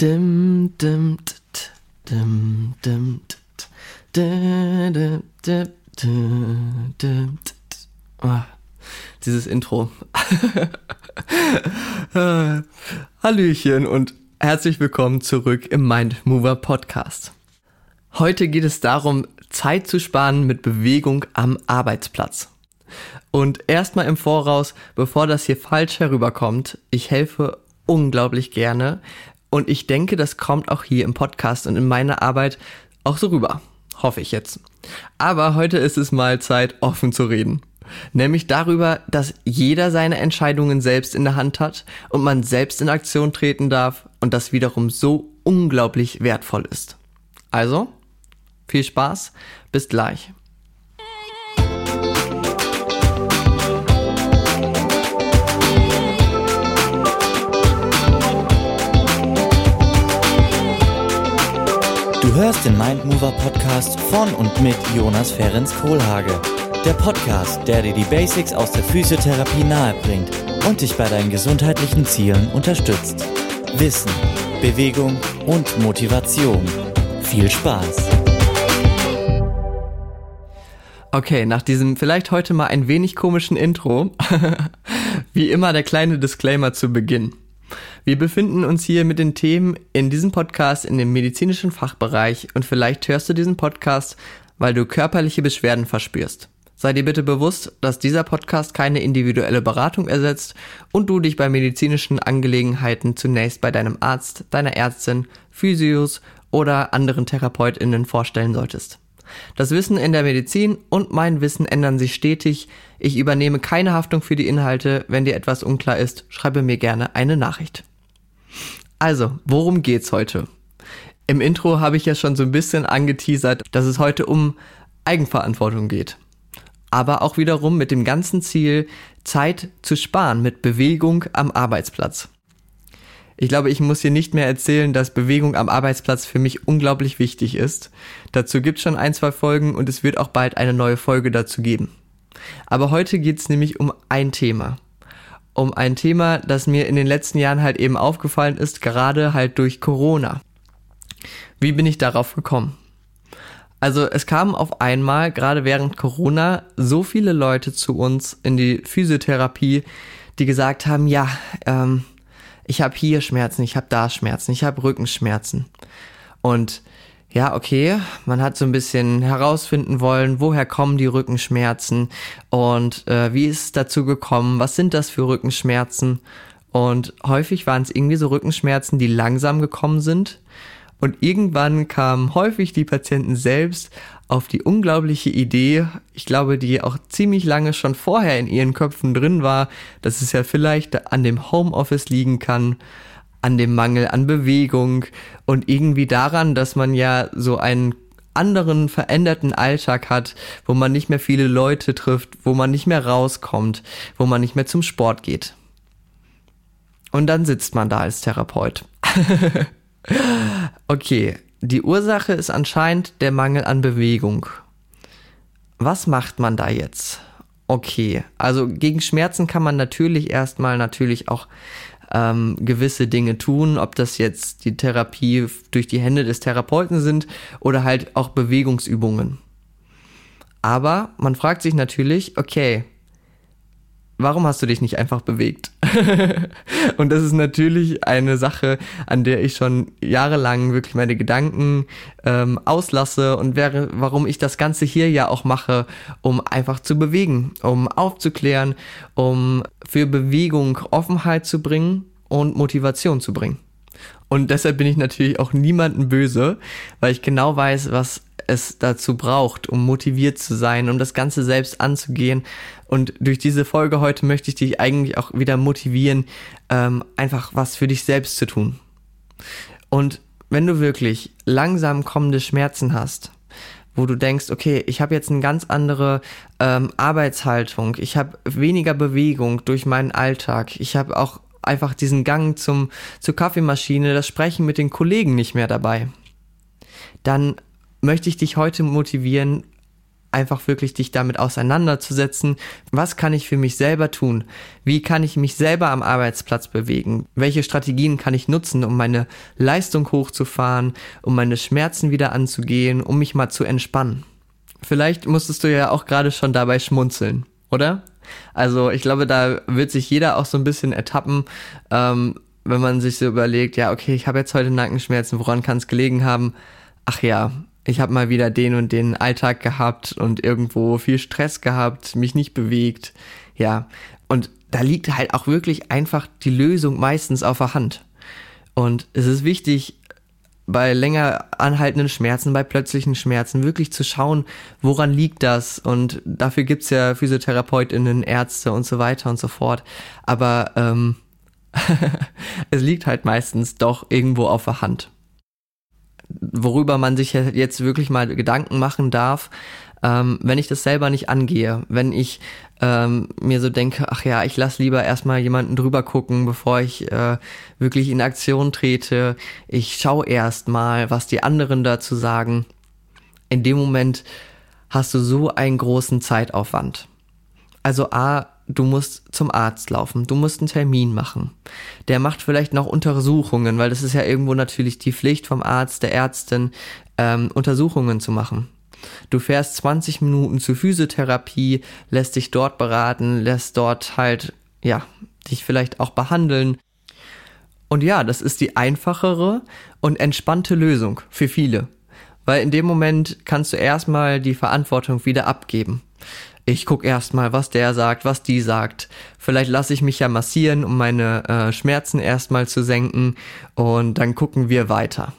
Dim, dim, dim, dim, dim. Ah, Dieses Intro. Hallöchen und herzlich willkommen zurück im Mind Mover Podcast. Heute geht es darum, Zeit zu sparen mit Bewegung am Arbeitsplatz. Und erstmal im Voraus, bevor das hier falsch herüberkommt, ich helfe unglaublich gerne, und ich denke, das kommt auch hier im Podcast und in meiner Arbeit auch so rüber. Hoffe ich jetzt. Aber heute ist es mal Zeit, offen zu reden. Nämlich darüber, dass jeder seine Entscheidungen selbst in der Hand hat und man selbst in Aktion treten darf und das wiederum so unglaublich wertvoll ist. Also, viel Spaß, bis gleich. Du hörst den Mindmover Podcast von und mit Jonas Ferenc Kohlhage. Der Podcast, der dir die Basics aus der Physiotherapie nahebringt und dich bei deinen gesundheitlichen Zielen unterstützt. Wissen, Bewegung und Motivation. Viel Spaß! Okay, nach diesem vielleicht heute mal ein wenig komischen Intro, wie immer der kleine Disclaimer zu Beginn. Wir befinden uns hier mit den Themen in diesem Podcast in dem medizinischen Fachbereich und vielleicht hörst du diesen Podcast, weil du körperliche Beschwerden verspürst. Sei dir bitte bewusst, dass dieser Podcast keine individuelle Beratung ersetzt und du dich bei medizinischen Angelegenheiten zunächst bei deinem Arzt, deiner Ärztin, Physios oder anderen Therapeutinnen vorstellen solltest. Das Wissen in der Medizin und mein Wissen ändern sich stetig. Ich übernehme keine Haftung für die Inhalte. Wenn dir etwas unklar ist, schreibe mir gerne eine Nachricht. Also, worum geht's heute? Im Intro habe ich ja schon so ein bisschen angeteasert, dass es heute um Eigenverantwortung geht. Aber auch wiederum mit dem ganzen Ziel, Zeit zu sparen mit Bewegung am Arbeitsplatz. Ich glaube, ich muss hier nicht mehr erzählen, dass Bewegung am Arbeitsplatz für mich unglaublich wichtig ist. Dazu gibt es schon ein, zwei Folgen und es wird auch bald eine neue Folge dazu geben. Aber heute geht es nämlich um ein Thema. Um ein Thema, das mir in den letzten Jahren halt eben aufgefallen ist, gerade halt durch Corona. Wie bin ich darauf gekommen? Also es kamen auf einmal, gerade während Corona, so viele Leute zu uns in die Physiotherapie, die gesagt haben, ja, ähm, ich habe hier Schmerzen, ich habe da Schmerzen, ich habe Rückenschmerzen. Und ja, okay, man hat so ein bisschen herausfinden wollen, woher kommen die Rückenschmerzen und äh, wie ist es dazu gekommen, was sind das für Rückenschmerzen. Und häufig waren es irgendwie so Rückenschmerzen, die langsam gekommen sind. Und irgendwann kamen häufig die Patienten selbst auf die unglaubliche Idee, ich glaube, die auch ziemlich lange schon vorher in ihren Köpfen drin war, dass es ja vielleicht an dem Homeoffice liegen kann, an dem Mangel an Bewegung und irgendwie daran, dass man ja so einen anderen veränderten Alltag hat, wo man nicht mehr viele Leute trifft, wo man nicht mehr rauskommt, wo man nicht mehr zum Sport geht. Und dann sitzt man da als Therapeut. okay, die Ursache ist anscheinend der Mangel an Bewegung. Was macht man da jetzt? Okay, also gegen Schmerzen kann man natürlich erstmal natürlich auch ähm, gewisse Dinge tun, ob das jetzt die Therapie durch die Hände des Therapeuten sind oder halt auch Bewegungsübungen. Aber man fragt sich natürlich, okay, warum hast du dich nicht einfach bewegt? und das ist natürlich eine Sache, an der ich schon jahrelang wirklich meine Gedanken ähm, auslasse und wäre, warum ich das Ganze hier ja auch mache, um einfach zu bewegen, um aufzuklären, um für Bewegung Offenheit zu bringen und Motivation zu bringen. Und deshalb bin ich natürlich auch niemanden böse, weil ich genau weiß, was es dazu braucht, um motiviert zu sein, um das Ganze selbst anzugehen. Und durch diese Folge heute möchte ich dich eigentlich auch wieder motivieren, ähm, einfach was für dich selbst zu tun. Und wenn du wirklich langsam kommende Schmerzen hast, wo du denkst, okay, ich habe jetzt eine ganz andere ähm, Arbeitshaltung, ich habe weniger Bewegung durch meinen Alltag, ich habe auch einfach diesen Gang zum, zur Kaffeemaschine, das Sprechen mit den Kollegen nicht mehr dabei, dann möchte ich dich heute motivieren, einfach wirklich dich damit auseinanderzusetzen. Was kann ich für mich selber tun? Wie kann ich mich selber am Arbeitsplatz bewegen? Welche Strategien kann ich nutzen, um meine Leistung hochzufahren, um meine Schmerzen wieder anzugehen, um mich mal zu entspannen? Vielleicht musstest du ja auch gerade schon dabei schmunzeln, oder? Also ich glaube, da wird sich jeder auch so ein bisschen ertappen, ähm, wenn man sich so überlegt, ja, okay, ich habe jetzt heute Nackenschmerzen, woran kann es gelegen haben? Ach ja, ich habe mal wieder den und den Alltag gehabt und irgendwo viel Stress gehabt, mich nicht bewegt. Ja, und da liegt halt auch wirklich einfach die Lösung meistens auf der Hand. Und es ist wichtig, bei länger anhaltenden Schmerzen, bei plötzlichen Schmerzen wirklich zu schauen, woran liegt das? Und dafür gibt's ja Physiotherapeutinnen, Ärzte und so weiter und so fort. Aber ähm, es liegt halt meistens doch irgendwo auf der Hand. Worüber man sich jetzt wirklich mal Gedanken machen darf, ähm, wenn ich das selber nicht angehe, wenn ich ähm, mir so denke, ach ja, ich lass lieber erstmal jemanden drüber gucken, bevor ich äh, wirklich in Aktion trete. Ich schaue erstmal, was die anderen dazu sagen. In dem Moment hast du so einen großen Zeitaufwand. Also A, du musst zum Arzt laufen, du musst einen Termin machen. Der macht vielleicht noch Untersuchungen, weil das ist ja irgendwo natürlich die Pflicht vom Arzt, der Ärztin, ähm, Untersuchungen zu machen. Du fährst 20 Minuten zur Physiotherapie, lässt dich dort beraten, lässt dort halt, ja, dich vielleicht auch behandeln. Und ja, das ist die einfachere und entspannte Lösung für viele. Weil in dem Moment kannst du erstmal die Verantwortung wieder abgeben ich guck erstmal, was der sagt, was die sagt. Vielleicht lasse ich mich ja massieren, um meine äh, Schmerzen erstmal zu senken und dann gucken wir weiter.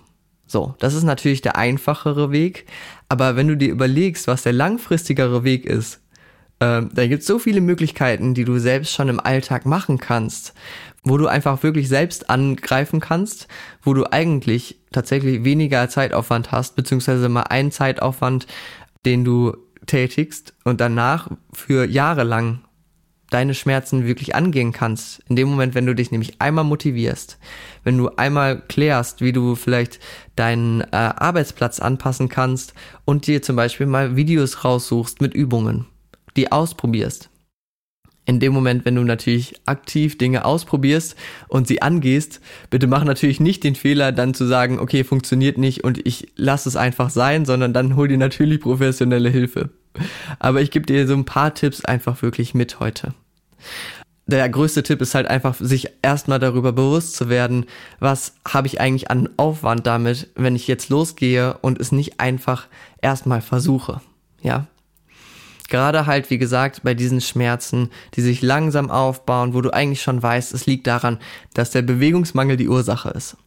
So, das ist natürlich der einfachere Weg, aber wenn du dir überlegst, was der langfristigere Weg ist, äh, da gibt es so viele Möglichkeiten, die du selbst schon im Alltag machen kannst, wo du einfach wirklich selbst angreifen kannst, wo du eigentlich tatsächlich weniger Zeitaufwand hast, beziehungsweise mal einen Zeitaufwand, den du tätigst und danach für Jahre lang deine Schmerzen wirklich angehen kannst. In dem Moment, wenn du dich nämlich einmal motivierst, wenn du einmal klärst, wie du vielleicht deinen äh, Arbeitsplatz anpassen kannst und dir zum Beispiel mal Videos raussuchst mit Übungen, die ausprobierst, in dem Moment, wenn du natürlich aktiv Dinge ausprobierst und sie angehst, bitte mach natürlich nicht den Fehler, dann zu sagen, okay, funktioniert nicht und ich lass es einfach sein, sondern dann hol dir natürlich professionelle Hilfe. Aber ich gebe dir so ein paar Tipps einfach wirklich mit heute. Der größte Tipp ist halt einfach, sich erstmal darüber bewusst zu werden, was habe ich eigentlich an Aufwand damit, wenn ich jetzt losgehe und es nicht einfach erstmal versuche. Ja, Gerade halt, wie gesagt, bei diesen Schmerzen, die sich langsam aufbauen, wo du eigentlich schon weißt, es liegt daran, dass der Bewegungsmangel die Ursache ist.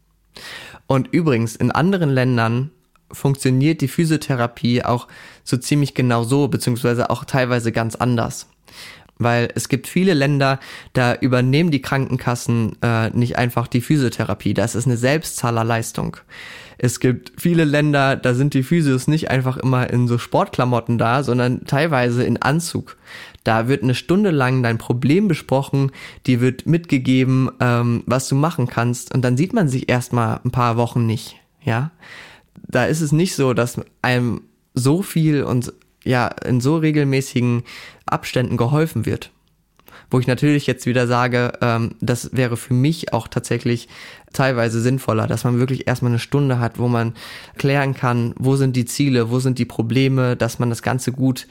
Und übrigens, in anderen Ländern funktioniert die Physiotherapie auch so ziemlich genau so, beziehungsweise auch teilweise ganz anders. Weil es gibt viele Länder, da übernehmen die Krankenkassen äh, nicht einfach die Physiotherapie. Das ist eine Selbstzahlerleistung. Es gibt viele Länder, da sind die Physios nicht einfach immer in so Sportklamotten da, sondern teilweise in Anzug. Da wird eine Stunde lang dein Problem besprochen, die wird mitgegeben, ähm, was du machen kannst und dann sieht man sich erstmal ein paar Wochen nicht, ja. Da ist es nicht so, dass einem so viel und ja, in so regelmäßigen Abständen geholfen wird wo ich natürlich jetzt wieder sage, ähm, das wäre für mich auch tatsächlich teilweise sinnvoller, dass man wirklich erstmal eine Stunde hat, wo man klären kann, wo sind die Ziele, wo sind die Probleme, dass man das Ganze gut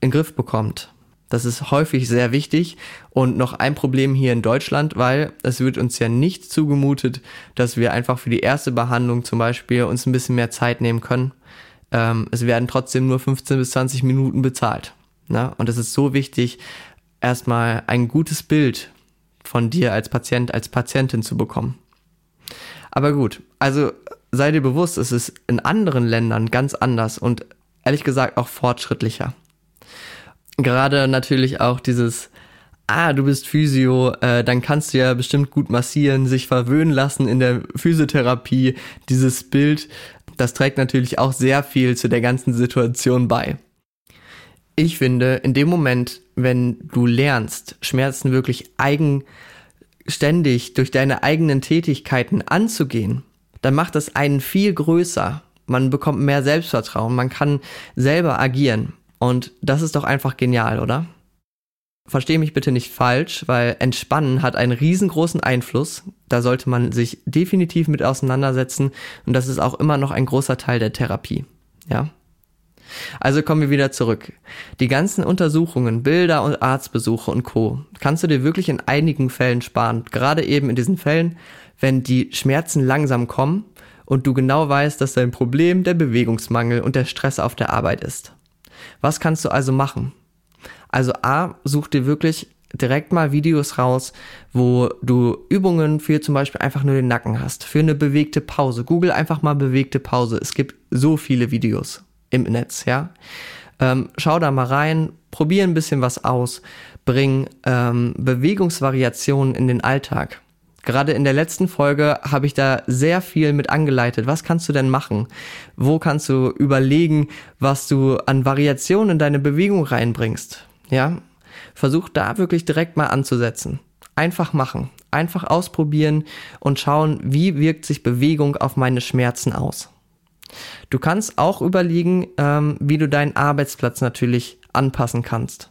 in den Griff bekommt. Das ist häufig sehr wichtig und noch ein Problem hier in Deutschland, weil es wird uns ja nicht zugemutet, dass wir einfach für die erste Behandlung zum Beispiel uns ein bisschen mehr Zeit nehmen können. Ähm, es werden trotzdem nur 15 bis 20 Minuten bezahlt. Ne? Und es ist so wichtig, erstmal ein gutes Bild von dir als Patient, als Patientin zu bekommen. Aber gut, also sei dir bewusst, es ist in anderen Ländern ganz anders und ehrlich gesagt auch fortschrittlicher. Gerade natürlich auch dieses, ah, du bist Physio, äh, dann kannst du ja bestimmt gut massieren, sich verwöhnen lassen in der Physiotherapie. Dieses Bild, das trägt natürlich auch sehr viel zu der ganzen Situation bei. Ich finde, in dem Moment, wenn du lernst, Schmerzen wirklich eigenständig durch deine eigenen Tätigkeiten anzugehen, dann macht das einen viel größer. Man bekommt mehr Selbstvertrauen, man kann selber agieren. Und das ist doch einfach genial, oder? Verstehe mich bitte nicht falsch, weil Entspannen hat einen riesengroßen Einfluss. Da sollte man sich definitiv mit auseinandersetzen und das ist auch immer noch ein großer Teil der Therapie. Ja? Also kommen wir wieder zurück. Die ganzen Untersuchungen, Bilder und Arztbesuche und Co. kannst du dir wirklich in einigen Fällen sparen. Gerade eben in diesen Fällen, wenn die Schmerzen langsam kommen und du genau weißt, dass dein Problem der Bewegungsmangel und der Stress auf der Arbeit ist. Was kannst du also machen? Also A, such dir wirklich direkt mal Videos raus, wo du Übungen für zum Beispiel einfach nur den Nacken hast, für eine bewegte Pause. Google einfach mal bewegte Pause. Es gibt so viele Videos im Netz, ja. Ähm, schau da mal rein, probier ein bisschen was aus, bring ähm, Bewegungsvariationen in den Alltag. Gerade in der letzten Folge habe ich da sehr viel mit angeleitet. Was kannst du denn machen? Wo kannst du überlegen, was du an Variationen in deine Bewegung reinbringst? Ja, versuch da wirklich direkt mal anzusetzen. Einfach machen, einfach ausprobieren und schauen, wie wirkt sich Bewegung auf meine Schmerzen aus. Du kannst auch überlegen, ähm, wie du deinen Arbeitsplatz natürlich anpassen kannst.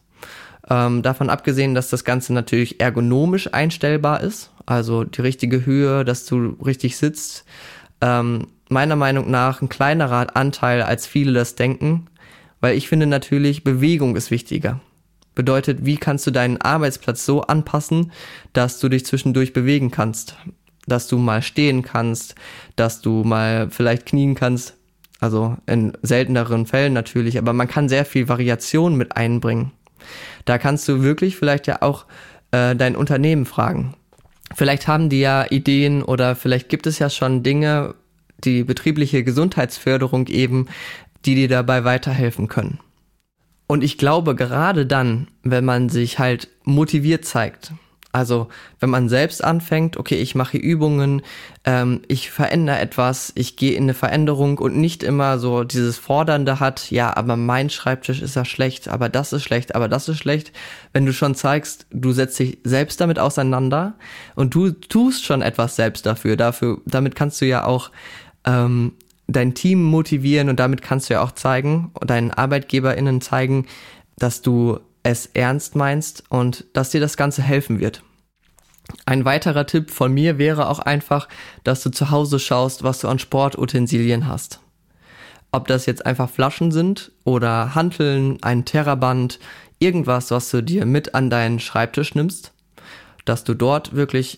Ähm, davon abgesehen, dass das Ganze natürlich ergonomisch einstellbar ist, also die richtige Höhe, dass du richtig sitzt. Ähm, meiner Meinung nach ein kleinerer Anteil, als viele das denken, weil ich finde natürlich, Bewegung ist wichtiger. Bedeutet, wie kannst du deinen Arbeitsplatz so anpassen, dass du dich zwischendurch bewegen kannst? Dass du mal stehen kannst, dass du mal vielleicht knien kannst. Also in selteneren Fällen natürlich, aber man kann sehr viel Variation mit einbringen. Da kannst du wirklich vielleicht ja auch äh, dein Unternehmen fragen. Vielleicht haben die ja Ideen oder vielleicht gibt es ja schon Dinge, die betriebliche Gesundheitsförderung eben, die dir dabei weiterhelfen können. Und ich glaube, gerade dann, wenn man sich halt motiviert zeigt, also wenn man selbst anfängt, okay, ich mache Übungen, ähm, ich verändere etwas, ich gehe in eine Veränderung und nicht immer so dieses Fordernde hat, ja, aber mein Schreibtisch ist ja schlecht, aber das ist schlecht, aber das ist schlecht. Wenn du schon zeigst, du setzt dich selbst damit auseinander und du tust schon etwas selbst dafür, dafür, damit kannst du ja auch ähm, dein Team motivieren und damit kannst du ja auch zeigen, deinen ArbeitgeberInnen zeigen, dass du es ernst meinst und dass dir das Ganze helfen wird. Ein weiterer Tipp von mir wäre auch einfach, dass du zu Hause schaust, was du an Sportutensilien hast. Ob das jetzt einfach Flaschen sind oder Hanteln, ein Terraband, irgendwas, was du dir mit an deinen Schreibtisch nimmst, dass du dort wirklich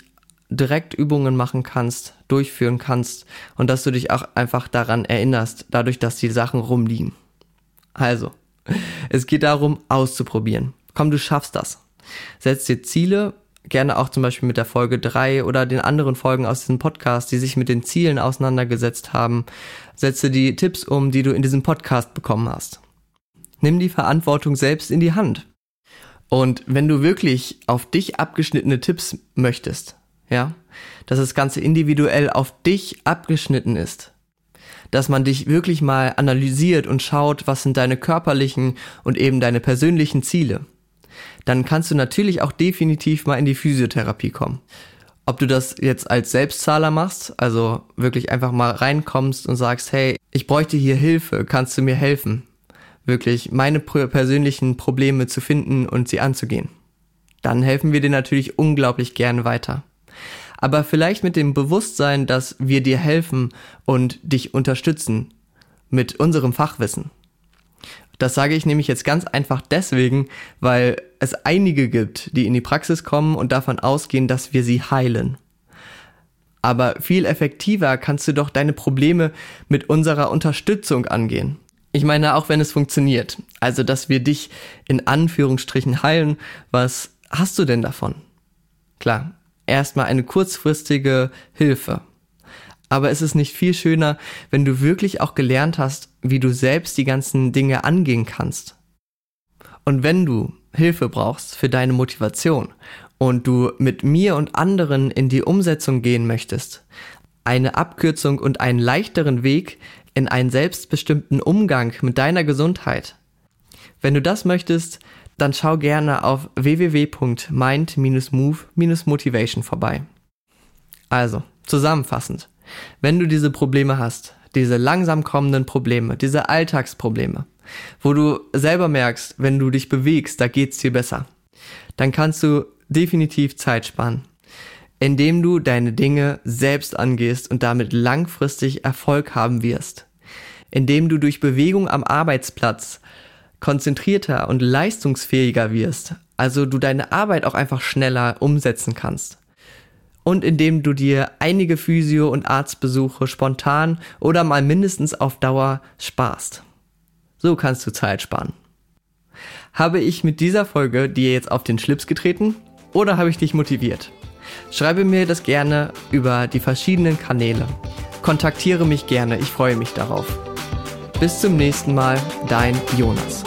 direkt Übungen machen kannst, durchführen kannst und dass du dich auch einfach daran erinnerst, dadurch, dass die Sachen rumliegen. Also, es geht darum, auszuprobieren. Komm, du schaffst das. Setz dir Ziele, gerne auch zum Beispiel mit der Folge 3 oder den anderen Folgen aus diesem Podcast, die sich mit den Zielen auseinandergesetzt haben. Setze die Tipps um, die du in diesem Podcast bekommen hast. Nimm die Verantwortung selbst in die Hand. Und wenn du wirklich auf dich abgeschnittene Tipps möchtest, ja, dass das Ganze individuell auf dich abgeschnitten ist. Dass man dich wirklich mal analysiert und schaut, was sind deine körperlichen und eben deine persönlichen Ziele. Dann kannst du natürlich auch definitiv mal in die Physiotherapie kommen. Ob du das jetzt als Selbstzahler machst, also wirklich einfach mal reinkommst und sagst, hey, ich bräuchte hier Hilfe, kannst du mir helfen? Wirklich meine persönlichen Probleme zu finden und sie anzugehen. Dann helfen wir dir natürlich unglaublich gern weiter aber vielleicht mit dem Bewusstsein, dass wir dir helfen und dich unterstützen mit unserem Fachwissen. Das sage ich nämlich jetzt ganz einfach deswegen, weil es einige gibt, die in die Praxis kommen und davon ausgehen, dass wir sie heilen. Aber viel effektiver kannst du doch deine Probleme mit unserer Unterstützung angehen. Ich meine, auch wenn es funktioniert, also dass wir dich in Anführungsstrichen heilen, was hast du denn davon? Klar, erstmal eine kurzfristige Hilfe. Aber es ist nicht viel schöner, wenn du wirklich auch gelernt hast, wie du selbst die ganzen Dinge angehen kannst. Und wenn du Hilfe brauchst für deine Motivation und du mit mir und anderen in die Umsetzung gehen möchtest, eine Abkürzung und einen leichteren Weg in einen selbstbestimmten Umgang mit deiner Gesundheit. Wenn du das möchtest, dann schau gerne auf www.mind-move-motivation vorbei. Also, zusammenfassend, wenn du diese Probleme hast, diese langsam kommenden Probleme, diese Alltagsprobleme, wo du selber merkst, wenn du dich bewegst, da geht's dir besser, dann kannst du definitiv Zeit sparen, indem du deine Dinge selbst angehst und damit langfristig Erfolg haben wirst, indem du durch Bewegung am Arbeitsplatz konzentrierter und leistungsfähiger wirst, also du deine Arbeit auch einfach schneller umsetzen kannst. Und indem du dir einige Physio- und Arztbesuche spontan oder mal mindestens auf Dauer sparst. So kannst du Zeit sparen. Habe ich mit dieser Folge dir jetzt auf den Schlips getreten oder habe ich dich motiviert? Schreibe mir das gerne über die verschiedenen Kanäle. Kontaktiere mich gerne, ich freue mich darauf. Bis zum nächsten Mal, dein Jonas.